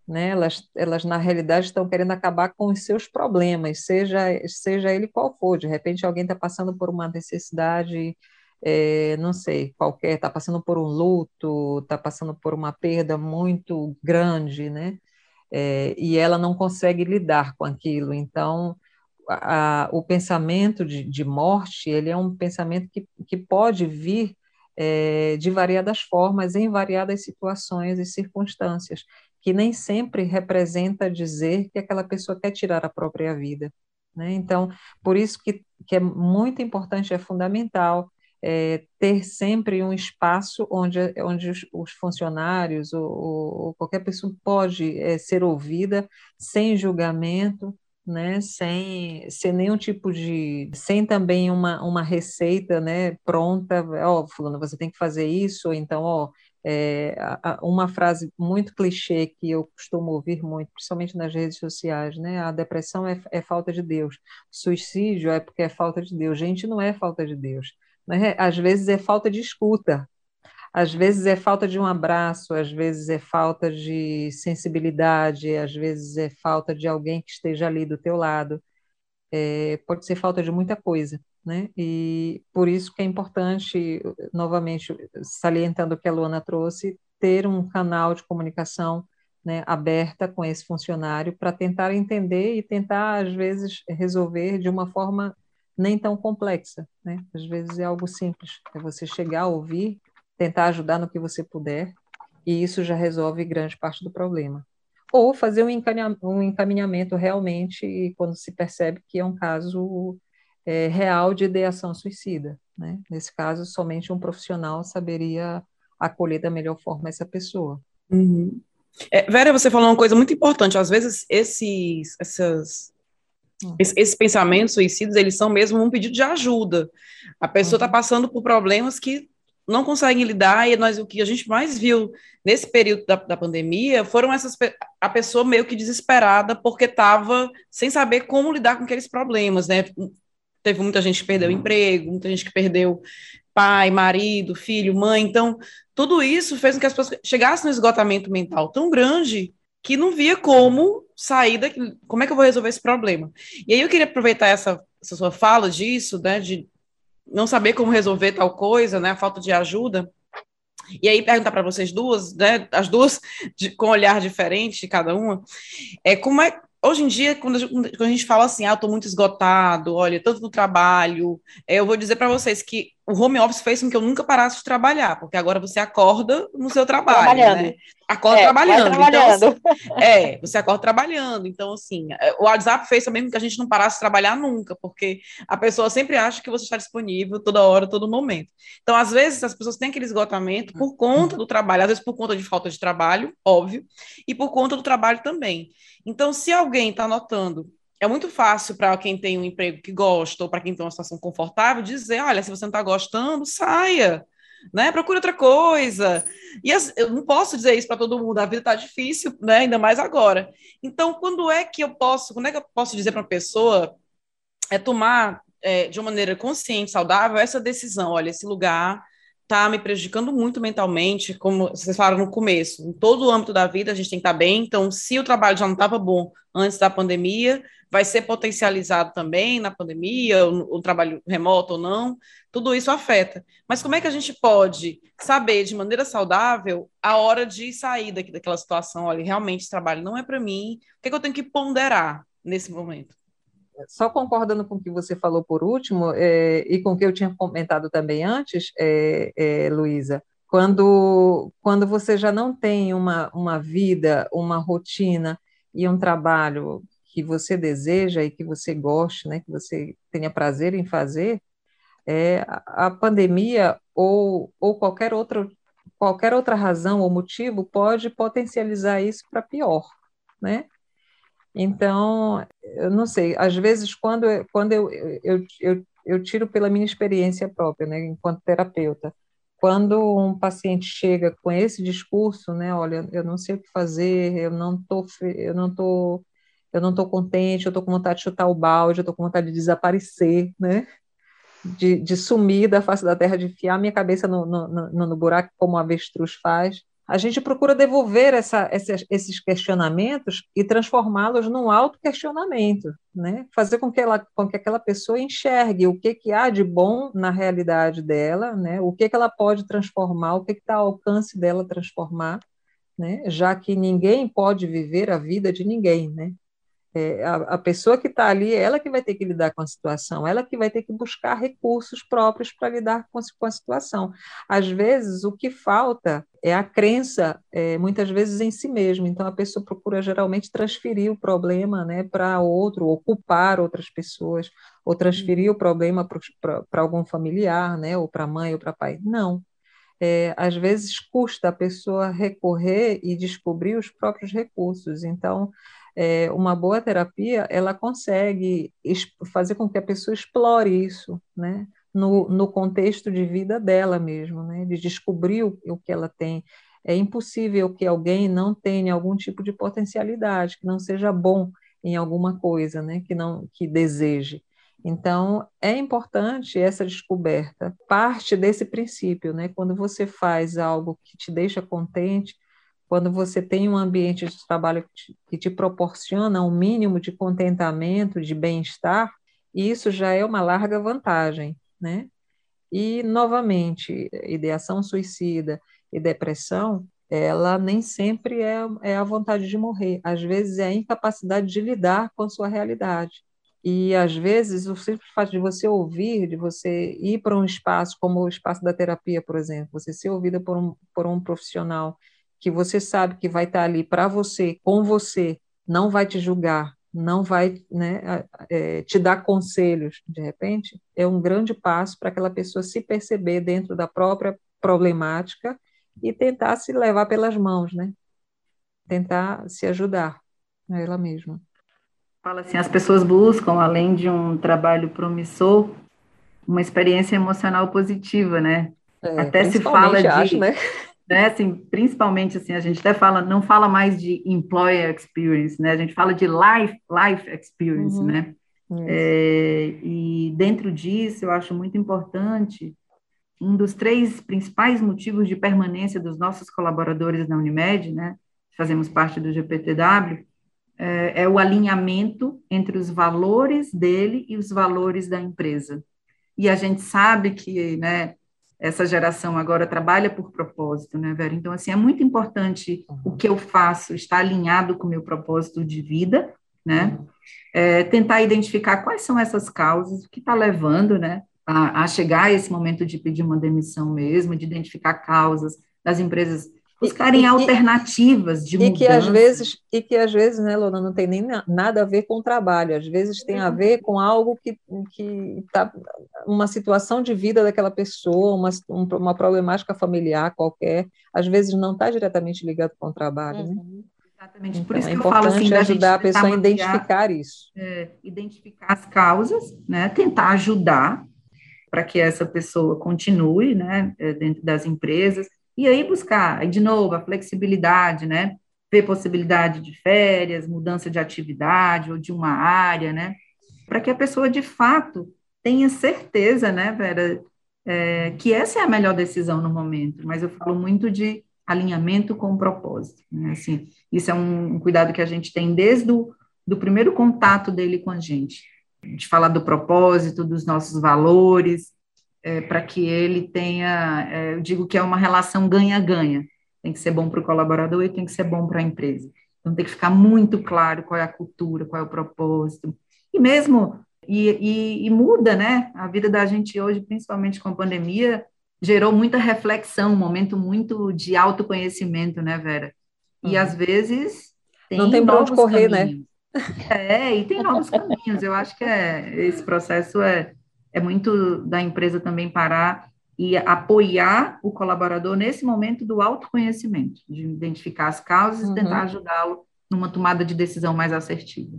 né? Elas, elas na realidade estão querendo acabar com os seus problemas, seja seja ele qual for. De repente alguém está passando por uma necessidade é, não sei, qualquer, está passando por um luto, está passando por uma perda muito grande, né? É, e ela não consegue lidar com aquilo. Então, a, o pensamento de, de, morte, ele é um pensamento que, que pode vir é, de variadas formas, em variadas situações e circunstâncias, que nem sempre representa dizer que aquela pessoa quer tirar a própria vida. Né? Então, por isso que, que é muito importante, é fundamental é, ter sempre um espaço onde, onde os, os funcionários ou, ou, qualquer pessoa pode é, ser ouvida sem julgamento, né, sem, sem nenhum tipo de, sem também uma, uma receita, né, pronta, ó, oh, fulano, você tem que fazer isso, ou então, ó, oh, é, uma frase muito clichê que eu costumo ouvir muito, principalmente nas redes sociais, né, a depressão é, é falta de Deus, suicídio é porque é falta de Deus, gente, não é falta de Deus, né? Às vezes é falta de escuta, às vezes é falta de um abraço, às vezes é falta de sensibilidade, às vezes é falta de alguém que esteja ali do teu lado. É, pode ser falta de muita coisa, né? E por isso que é importante, novamente, salientando o que a Luana trouxe, ter um canal de comunicação né, aberta com esse funcionário para tentar entender e tentar, às vezes, resolver de uma forma nem tão complexa, né? Às vezes é algo simples, é você chegar, ouvir, tentar ajudar no que você puder, e isso já resolve grande parte do problema. Ou fazer um encaminhamento realmente quando se percebe que é um caso é, real de ideação suicida. Né? Nesse caso, somente um profissional saberia acolher da melhor forma essa pessoa. Uhum. É, Vera, você falou uma coisa muito importante. Às vezes, esses, essas Hum. Esses pensamentos suicidas, eles são mesmo um pedido de ajuda. A pessoa está uhum. passando por problemas que não conseguem lidar, e nós, o que a gente mais viu nesse período da, da pandemia foram essas a pessoa meio que desesperada porque estava sem saber como lidar com aqueles problemas, né? Teve muita gente que perdeu emprego, muita gente que perdeu pai, marido, filho, mãe. Então, tudo isso fez com que as pessoas chegassem no esgotamento mental tão grande que não via como sair daqui, como é que eu vou resolver esse problema. E aí eu queria aproveitar essa, essa sua fala disso, né, de não saber como resolver tal coisa, né, a falta de ajuda, e aí perguntar para vocês duas, né, as duas de, com um olhar diferente cada uma, é como é hoje em dia, quando a, gente, fala assim, ah, estou muito esgotado, olha, tanto no trabalho, é, eu vou dizer para vocês que o home office fez com que eu nunca parasse de trabalhar, porque agora você acorda no seu trabalho, trabalhando. né? Acorda é, trabalhando. Trabalhando. Então, assim, é, você acorda trabalhando. Então, assim, é, o WhatsApp fez também com que a gente não parasse de trabalhar nunca, porque a pessoa sempre acha que você está disponível toda hora, todo momento. Então, às vezes, as pessoas têm aquele esgotamento por conta do trabalho, às vezes por conta de falta de trabalho, óbvio, e por conta do trabalho também. Então, se alguém está notando é muito fácil para quem tem um emprego que gosta ou para quem tem uma situação confortável dizer, olha, se você não está gostando, saia, né? Procure outra coisa. E eu não posso dizer isso para todo mundo, a vida está difícil, né? Ainda mais agora. Então, quando é que eu posso, quando é que eu posso dizer para uma pessoa é tomar é, de uma maneira consciente, saudável, essa decisão, olha, esse lugar está me prejudicando muito mentalmente, como vocês falaram no começo. Em todo o âmbito da vida, a gente tem que estar tá bem. Então, se o trabalho já não estava bom antes da pandemia, vai ser potencializado também na pandemia, o, o, trabalho remoto ou não, tudo isso afeta. Mas como é que a gente pode saber de maneira saudável a hora de sair daqui, daquela situação? Olha, realmente esse trabalho não é para mim, o que, é que eu tenho que ponderar nesse momento? Só concordando com o que você falou por último, é, e com o que eu tinha comentado também antes, é, é, Luísa, quando, quando você já não tem uma, uma vida, uma rotina e um trabalho que você deseja e que você goste, né, que você tenha prazer em fazer, é, a pandemia ou, ou qualquer, outra, qualquer outra razão ou motivo pode potencializar isso para pior, né? Então, eu não sei, às vezes, quando, quando eu, eu, eu, eu tiro pela minha experiência própria, né, enquanto terapeuta, quando um paciente chega com esse discurso, né, olha, eu não sei o que fazer, eu não tô, eu não tô, eu não tô contente, eu tô com vontade de chutar o balde, eu tô com vontade de desaparecer, né, de, de sumir da face da terra, de enfiar minha cabeça no, no, no, no buraco como o avestruz faz, a gente procura devolver essa, esses, esses, questionamentos e transformá-los num auto-questionamento, né? fazer com que, ela, com que aquela pessoa enxergue o que, que há de bom na realidade dela, né? o que, que ela pode transformar, o que está ao alcance dela transformar, né? já que ninguém pode viver a vida de ninguém. Né? É, a, a, pessoa que está ali, ela que vai ter que lidar com a situação, ela que vai ter que buscar recursos próprios para lidar com, com, a situação. Às vezes, o que falta é a crença, é, muitas vezes, em si mesmo. Então, a pessoa procura geralmente transferir o problema né, para outro, ocupar outras pessoas, ou transferir o problema para algum familiar, né, ou para mãe ou para pai. Não. É, às vezes custa a pessoa recorrer e descobrir os próprios recursos. Então, é, uma boa terapia, ela consegue fazer com que a pessoa explore isso, né? No, no contexto de vida dela mesmo, né? De descobrir o, o que ela tem. É impossível que alguém não tenha algum tipo de potencialidade, que não seja bom em alguma coisa, né? Que não que deseje. Então, é importante essa descoberta. Parte desse princípio, né? Quando você faz algo que te deixa contente, quando você tem um ambiente de trabalho que te, que te proporciona um mínimo de contentamento, de bem-estar, isso já é uma larga vantagem, né? E, novamente, ideação suicida e depressão, ela nem sempre é, é a vontade de morrer, às vezes é a incapacidade de lidar com a sua realidade. E, às vezes, o simples fato de você ouvir, de você ir para um espaço, como o espaço da terapia, por exemplo, você ser ouvida por um, por um profissional que você sabe que vai estar ali para você, com você, não vai te julgar, não vai né, é, te dar conselhos, de repente, é um grande passo para aquela pessoa se perceber dentro da própria problemática e tentar se levar pelas mãos, né? Tentar se ajudar a ela mesma. Fala assim, as pessoas buscam, além de um trabalho promissor, uma experiência emocional positiva, né? É, Até se fala de, acho, né? Né, assim, principalmente assim, a gente até fala, não fala mais de employer experience, né, a gente fala de life, life experience, uhum. né, é, e dentro disso eu acho muito importante, um dos três principais motivos de permanência dos nossos colaboradores na Unimed, né, fazemos parte do GPTW, é, é o alinhamento entre os valores dele e os valores da empresa. E a gente sabe que, né, essa geração agora trabalha por propósito, né, Vera? Então, assim, é muito importante o que eu faço estar alinhado com o meu propósito de vida, né? É, tentar identificar quais são essas causas, o que está levando, né, a, a, chegar a esse momento de pedir uma demissão mesmo, de identificar causas das empresas buscarem e, alternativas de mudança. E que às vezes, e que às vezes, né, Lona, não tem nem nada a ver com o trabalho, às vezes tem a ver com algo que que tá uma situação de vida daquela pessoa, uma, uma problemática familiar qualquer, às vezes não está diretamente ligado com o trabalho, né? uhum. né? Exatamente, por então, isso é que eu falo assim, ajudar a pessoa a identificar isso. É, identificar as causas, né, tentar ajudar para que essa pessoa continue, né, é, dentro das empresas, e aí buscar, de novo, a flexibilidade, né? Ver possibilidade de férias, mudança de atividade ou de uma área, né? Para que a pessoa, de fato, tenha certeza, né, Vera, é, que essa é a melhor decisão no momento. Mas eu falo muito de alinhamento com o propósito. Né? Assim, isso é um, um cuidado que a gente tem desde o do primeiro contato dele com a gente, de falar do propósito, dos nossos valores, é, para que ele tenha, é, eu digo que é uma relação ganha-ganha. Tem que ser bom para o colaborador e tem que ser bom para a empresa. Então tem que ficar muito claro qual é a cultura, qual é o propósito. E mesmo, e, e, e muda, né? A vida da gente hoje, principalmente com a pandemia, gerou muita reflexão, um momento muito de autoconhecimento, né, Vera? E uhum. às vezes tem não tem para onde correr, né? caminhos. né? É, e tem novos caminhos. Eu acho que é, esse processo é, é muito da empresa também parar e apoiar o colaborador nesse momento do autoconhecimento, de identificar as causas uhum. e tentar ajudá-lo numa tomada de decisão mais assertiva.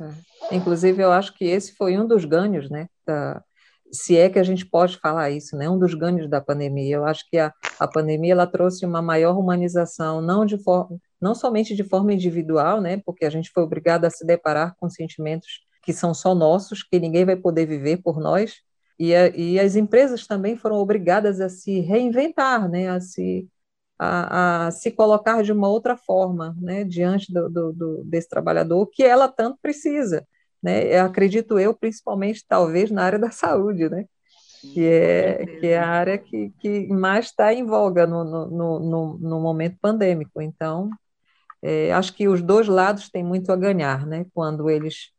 É. Inclusive, eu acho que esse foi um dos ganhos, né, da, se é que a gente pode falar isso, né? Um dos ganhos da pandemia. Eu acho que a, a pandemia ela trouxe uma maior humanização, não de forma, não somente de forma individual, né? Porque a gente foi obrigado a se deparar com sentimentos que são só nossos, que ninguém vai poder viver por nós. E, a, e as empresas também foram obrigadas a se reinventar, né? A se a, a, se colocar de uma outra forma, né, diante do, do, do, desse trabalhador que ela tanto precisa, né? Eu acredito eu, principalmente talvez na área da saúde, né? Que é, que é a área que, que mais está em voga no, no, no, no, momento pandêmico. Então, é, acho que os dois lados têm muito a ganhar, né? Quando eles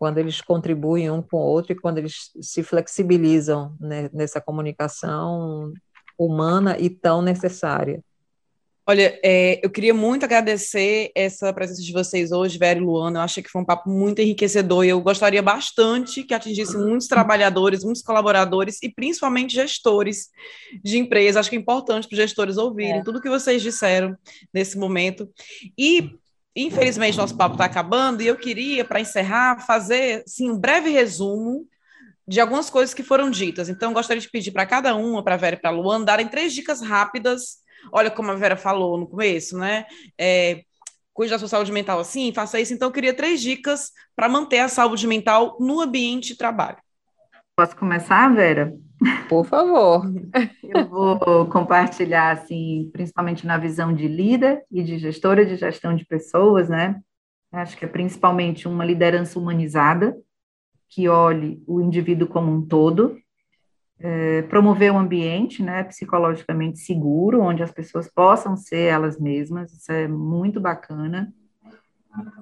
quando eles contribuem um com o outro e quando eles se flexibilizam né, nessa comunicação humana e tão necessária. Olha, é, eu queria muito agradecer essa presença de vocês hoje, Vera e Luana. Eu achei que foi um papo muito enriquecedor e eu gostaria bastante que atingisse muitos trabalhadores, muitos colaboradores e principalmente gestores de empresas. Acho que é importante para os gestores ouvirem é. tudo que vocês disseram nesse momento. E infelizmente nosso papo está acabando e eu queria, para encerrar, fazer assim, um breve resumo de algumas coisas que foram ditas. Então, gostaria de pedir para cada uma, para a Vera e para a Luana, darem três dicas rápidas olha como a Vera falou no começo, né? É, cuide da sua saúde mental assim, faça isso. Então, eu queria três dicas para manter a saúde mental no ambiente de trabalho. Posso começar, Vera? Por favor. Eu vou compartilhar, assim, principalmente na visão de líder e de gestora de gestão de pessoas, né? Acho que é principalmente uma liderança humanizada, que olhe o indivíduo como um todo, é, promover um ambiente né, psicologicamente seguro, onde as pessoas possam ser elas mesmas, isso é muito bacana.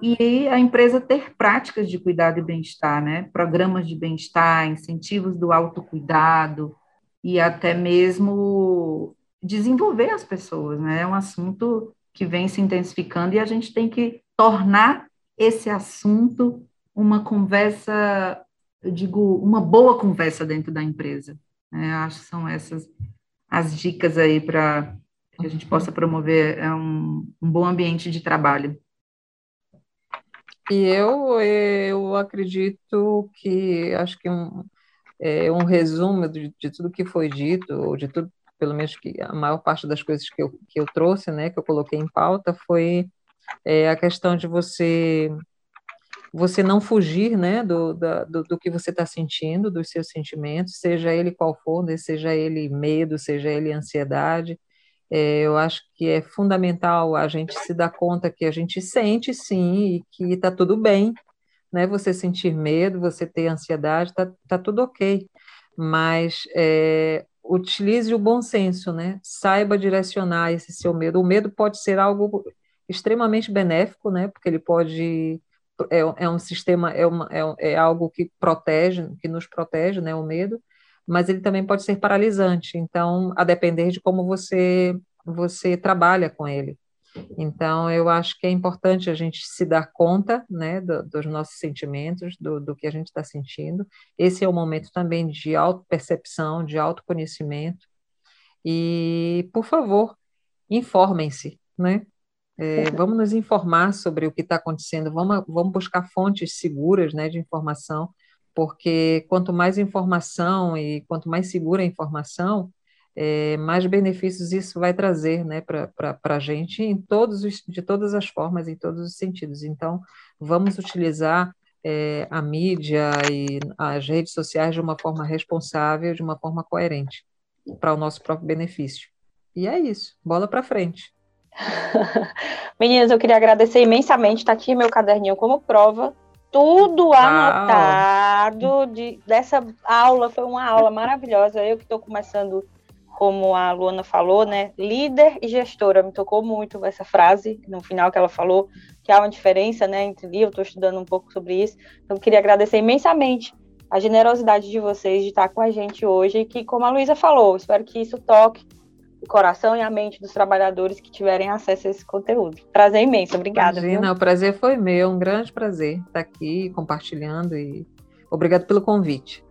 E a empresa ter práticas de cuidado e bem-estar, né? Programas de bem-estar, incentivos do autocuidado e até mesmo desenvolver as pessoas, né? É um assunto que vem se intensificando e a gente tem que tornar esse assunto uma conversa, eu digo, uma boa conversa dentro da empresa. Né? Acho que são essas as dicas aí para que a gente possa promover é um, um bom ambiente de trabalho. E eu, eu acredito que, acho que um, é, um resumo de, de tudo que foi dito, ou de tudo, pelo menos que a maior parte das coisas que eu, que eu trouxe, né, que eu coloquei em pauta, foi é, a questão de você você não fugir né, do, da, do, do, que você está sentindo, dos seus sentimentos, seja ele qual for, né, seja ele medo, seja ele ansiedade. É, eu acho que é fundamental a gente se dar conta que a gente sente sim e que está tudo bem, né? Você sentir medo, você ter ansiedade, está tá tudo ok, mas é, utilize o bom senso, né? Saiba direcionar esse seu medo. O medo pode ser algo extremamente benéfico, né? Porque ele pode é, é um sistema, é, uma, é, é algo que protege, que nos protege, né, o medo, mas ele também pode ser paralisante, então, a depender de como você, você trabalha com ele. Então, eu acho que é importante a gente se dar conta né, do, dos nossos sentimentos, do, do que a gente está sentindo. Esse é o momento também de autopercepção, de autoconhecimento. E, por favor, informem-se, né? É, vamos nos informar sobre o que está acontecendo, vamos, vamos buscar fontes seguras né, de informação, porque quanto mais informação e quanto mais segura a informação, é, mais benefícios isso vai trazer né, para a gente em todos os, de todas as formas, em todos os sentidos. Então, vamos utilizar é, a mídia e as redes sociais de uma forma responsável, de uma forma coerente, para o nosso próprio benefício. E é isso, bola para frente. Meninas, eu queria agradecer imensamente. Está aqui meu caderninho como prova. Tudo anotado de, dessa aula. Foi uma aula maravilhosa. Eu que estou começando, como a Luana falou, né? Líder e gestora. Me tocou muito essa frase no final que ela falou, que há uma diferença né, entre eu estou estudando um pouco sobre isso. Então, eu queria agradecer imensamente a generosidade de vocês de estar com a gente hoje. E que, como a Luísa falou, espero que isso toque o coração e a mente dos trabalhadores que tiverem acesso a esse conteúdo. Prazer imenso, obrigada. Imagina, viu? o prazer foi meu, um grande prazer estar aqui compartilhando e obrigado pelo convite.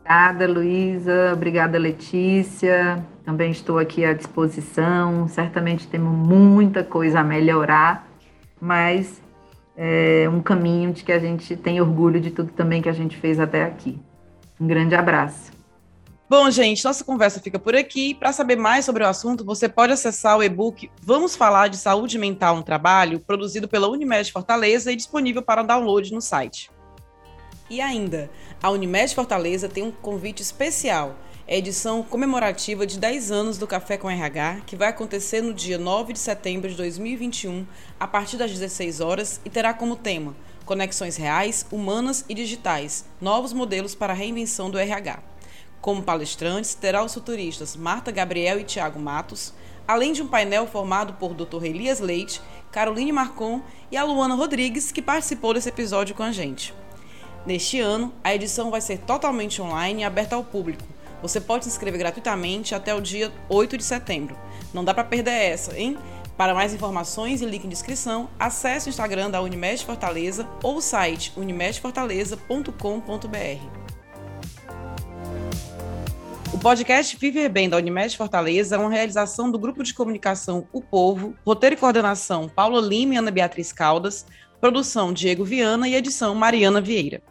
Obrigada, Luísa. Obrigada, Letícia. Também estou aqui à disposição. Certamente temos muita coisa a melhorar, mas é um caminho de que a gente tem orgulho de tudo também que a gente fez até aqui. Um grande abraço. Bom, gente, nossa conversa fica por aqui. Para saber mais sobre o assunto, você pode acessar o e-book Vamos Falar de Saúde Mental no Trabalho, produzido pela Unimed Fortaleza e disponível para download no site. E ainda, a Unimed Fortaleza tem um convite especial. É a edição comemorativa de 10 anos do Café com RH, que vai acontecer no dia 9 de setembro de 2021, a partir das 16 horas, e terá como tema Conexões Reais, Humanas e Digitais Novos Modelos para a Reinvenção do RH. Como palestrantes, terá os futuristas Marta Gabriel e Tiago Matos, além de um painel formado por Dr. Elias Leite, Caroline Marcon e a Luana Rodrigues, que participou desse episódio com a gente. Neste ano, a edição vai ser totalmente online e aberta ao público. Você pode se inscrever gratuitamente até o dia 8 de setembro. Não dá para perder essa, hein? Para mais informações e link em descrição, acesse o Instagram da Unimed Fortaleza ou o site unimedfortaleza.com.br. O podcast Viver Bem da Unimed Fortaleza é uma realização do grupo de comunicação O Povo, roteiro e coordenação Paula Lima e Ana Beatriz Caldas, produção Diego Viana e edição Mariana Vieira.